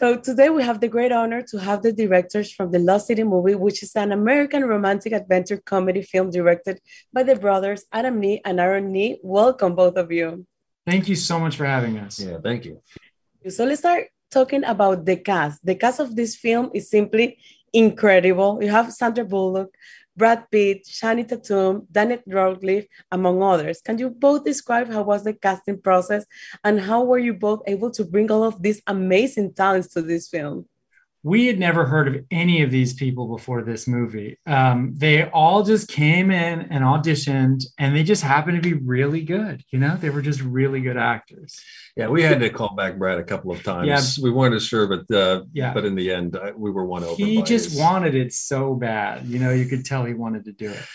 So today we have the great honor to have the directors from the Lost City movie, which is an American romantic adventure comedy film directed by the brothers Adam Nee and Aaron Nee. Welcome, both of you. Thank you so much for having us. Yeah, thank you. So let's start talking about the cast. The cast of this film is simply incredible. You have Sandra Bullock, Brad Pitt, Channing Tatum, Daniel Radcliffe, among others. Can you both describe how was the casting process and how were you both able to bring all of these amazing talents to this film? We had never heard of any of these people before this movie. Um, they all just came in and auditioned, and they just happened to be really good. You know, they were just really good actors. Yeah, we had to call back Brad a couple of times. Yeah. we weren't sure, but uh, yeah, but in the end, uh, we were won over. He just his... wanted it so bad. You know, you could tell he wanted to do it.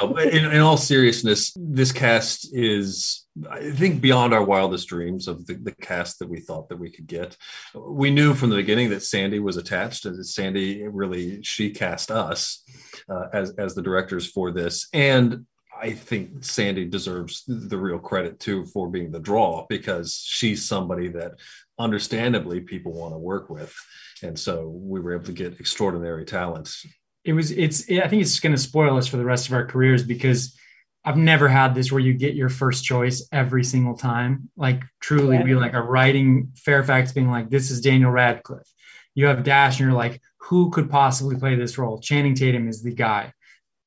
In, in all seriousness, this cast is I think beyond our wildest dreams of the, the, cast that we thought that we could get. We knew from the beginning that Sandy was attached, and Sandy really she cast us uh, as as the directors for this, and I think Sandy deserves the real credit too for being the draw because she's somebody that understandably people want to work with, and so we were able to get extraordinary talents. It was it's I think it's going to spoil us for the rest of our careers because I've never had this where you get your first choice every single time. Like truly yeah. be like a writing Fairfax being like, this is Daniel Radcliffe. You have Dash and you're like, who could possibly play this role? Channing Tatum is the guy.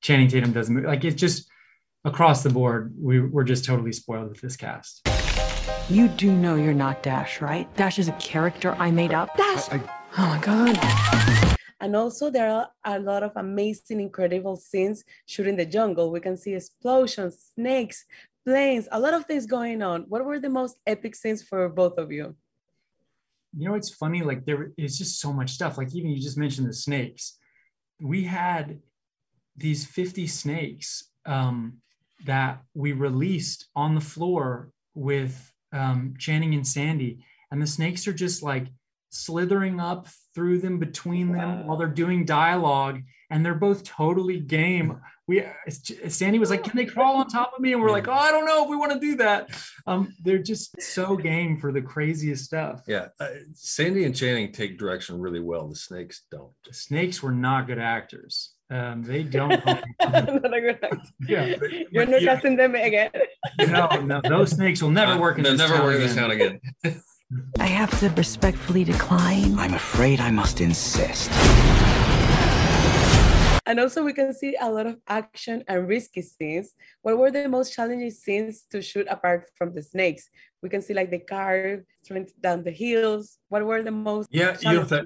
Channing Tatum doesn't move. like it's just across the board. We, we're just totally spoiled with this cast. You do know you're not Dash, right? Dash is a character I made up. Dash. I, I, oh my God. And also there are a lot of amazing, incredible scenes shooting the jungle. We can see explosions, snakes, planes, a lot of things going on. What were the most epic scenes for both of you? You know, it's funny, like there is just so much stuff. Like even you just mentioned the snakes. We had these 50 snakes um, that we released on the floor with um, Channing and Sandy. And the snakes are just like slithering up through them between them wow. while they're doing dialogue and they're both totally game we sandy was like can they crawl on top of me and we're like oh i don't know if we want to do that um, they're just so game for the craziest stuff yeah uh, sandy and channing take direction really well the snakes don't the snakes were not good actors um, they don't. not a. Yeah, you're not yeah. them again. no, no, those snakes will never uh, work in this never work in this town again. I have to respectfully decline. I'm afraid I must insist. And also, we can see a lot of action and risky scenes. What were the most challenging scenes to shoot apart from the snakes? We can see like the car straight down the hills. What were the most? Yeah, you know that,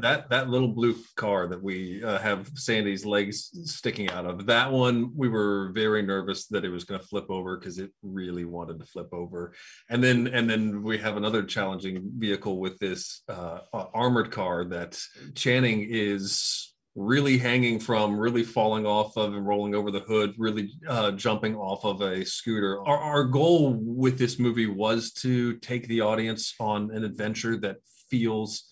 that that little blue car that we uh, have Sandy's legs sticking out of. That one, we were very nervous that it was going to flip over because it really wanted to flip over. And then and then we have another challenging vehicle with this uh, armored car that Channing is really hanging from, really falling off of and rolling over the hood, really uh, jumping off of a scooter. Our, our goal with this movie was to take the audience on an adventure that feels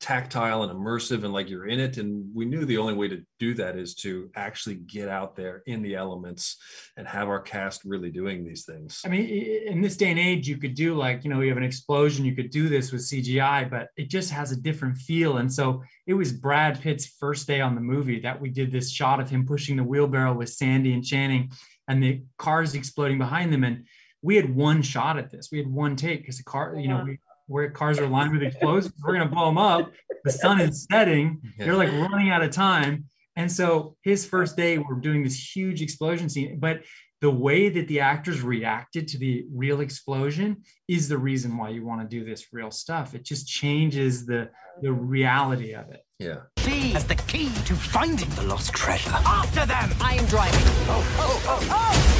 tactile and immersive and like you're in it. And we knew the only way to do that is to actually get out there in the elements and have our cast really doing these things. I mean in this day and age you could do like you know you have an explosion you could do this with cgi but it just has a different feel. And so it was brad pitt's first day on the movie that we did this shot of him pushing the wheelbarrow with sandy and channing and the cars exploding behind them. And we had one shot at this. We had one take because the car you know we where cars are lined with explosives. We're going to blow them up. The sun is setting. They're like running out of time. And so his first day, we're doing this huge explosion scene. But the way that the actors reacted to the real explosion is the reason why you want to do this real stuff. It just changes the the reality of it. Yeah. She has the key to finding the lost treasure. After them! I am driving. Oh, oh, oh, oh!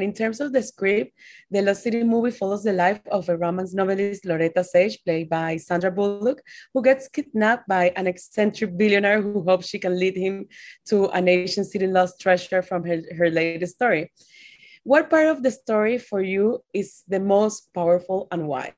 In terms of the script, the Lost City movie follows the life of a romance novelist, Loretta Sage, played by Sandra Bullock, who gets kidnapped by an eccentric billionaire who hopes she can lead him to a nation city lost treasure from her, her latest story. What part of the story for you is the most powerful and why?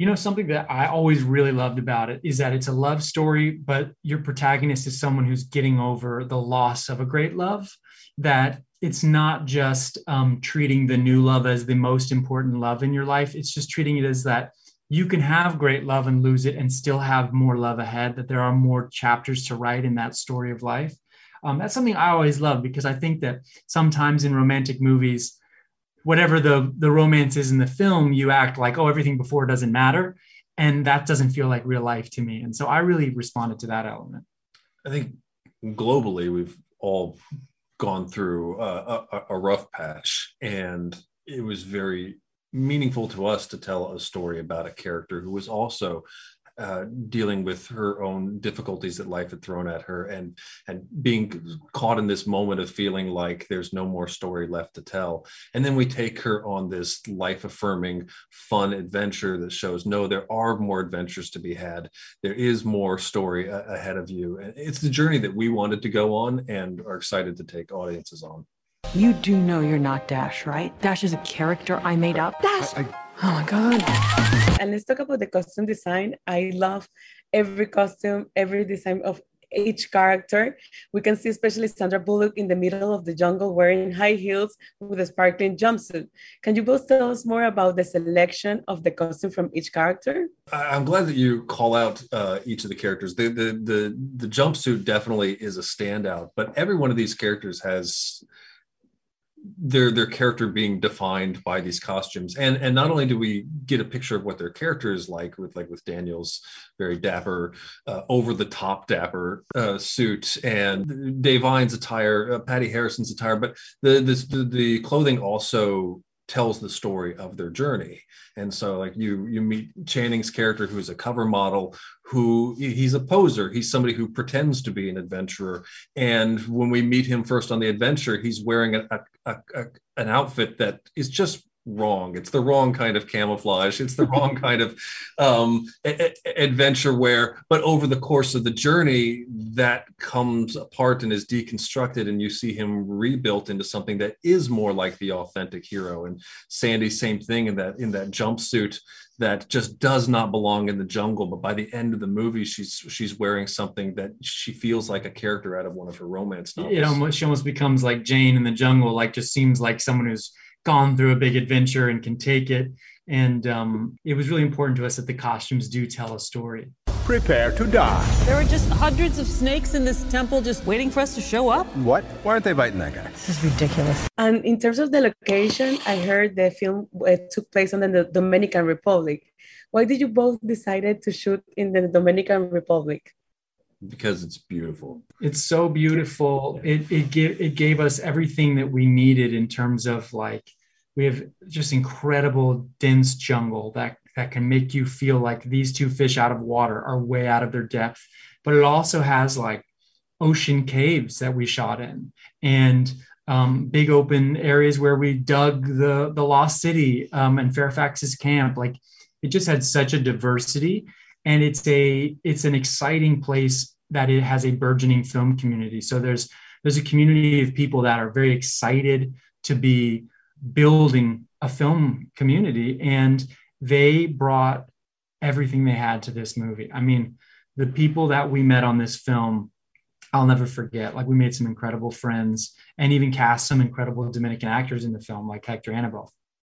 you know something that i always really loved about it is that it's a love story but your protagonist is someone who's getting over the loss of a great love that it's not just um, treating the new love as the most important love in your life it's just treating it as that you can have great love and lose it and still have more love ahead, that there are more chapters to write in that story of life. Um, that's something I always love because I think that sometimes in romantic movies, whatever the, the romance is in the film, you act like, oh, everything before doesn't matter. And that doesn't feel like real life to me. And so I really responded to that element. I think globally, we've all gone through a, a, a rough patch, and it was very meaningful to us to tell a story about a character who was also uh, dealing with her own difficulties that life had thrown at her and and being caught in this moment of feeling like there's no more story left to tell and then we take her on this life affirming fun adventure that shows no there are more adventures to be had there is more story a- ahead of you and it's the journey that we wanted to go on and are excited to take audiences on You do know you're not Dash, right? Dash is a character I made up. Dash! Oh my god. And let's talk about the costume design. I love every costume, every design of each character. We can see especially Sandra Bullock in the middle of the jungle wearing high heels with a sparkling jumpsuit. Can you both tell us more about the selection of the costume from each character? I'm glad that you call out uh, each of the characters. The, the the the jumpsuit definitely is a standout, but every one of these characters has their their character being defined by these costumes. And and not only do we get a picture of what their character is like with like with Daniel's very dapper, uh, over the top dapper uh, suit, and Da'Vine's attire, uh, Patti Harrison's attire, but the this the, the clothing also tells the story of their journey. And so like you you meet channing's character who's a cover model who he's a poser. He's somebody who pretends to be an adventurer. And when we meet him first on the adventure he's wearing a, a, a, an outfit that is just wrong. It's the wrong kind of camouflage. It's the wrong kind of um, a- a- adventure wear but over the course of the journey that comes apart and is deconstructed and you see him rebuilt into something that is more like the authentic hero. And sandy same thing in that in that jumpsuit that just does not belong in the jungle but by the end of the movie she's she's wearing something that she feels like a character out of one of her romance novels. It almost she almost becomes like Jane in the jungle, like just seems like someone who's gone through a big adventure and can take it. And um, it was really important to us that the costumes do tell a story. Prepare to die. There are just hundreds of snakes in this temple just waiting for us to show up. What? Why aren't they biting that guy? This is ridiculous. And in terms of the location, I heard the film uh, took place on the Dominican Republic. Why did you both decided to shoot in the Dominican Republic? Because it's beautiful It's so beautiful. It it gave it gave us everything that we needed in terms of like we have just incredible dense jungle that that can make you feel like these two fish out of water are way out of their depth. But it also has like ocean caves that we shot in and um, big open areas where we dug the the lost city um, and Fairfax's camp. Like it just had such a diversity, and it's a it's an exciting place that it has a burgeoning film community. So there's there's a community of people that are very excited to be building a film community, and they brought everything they had to this movie. I mean, the people that we met on this film I'll never forget. Like we made some incredible friends and even cast some incredible Dominican actors in the film, like Hector Aníbal.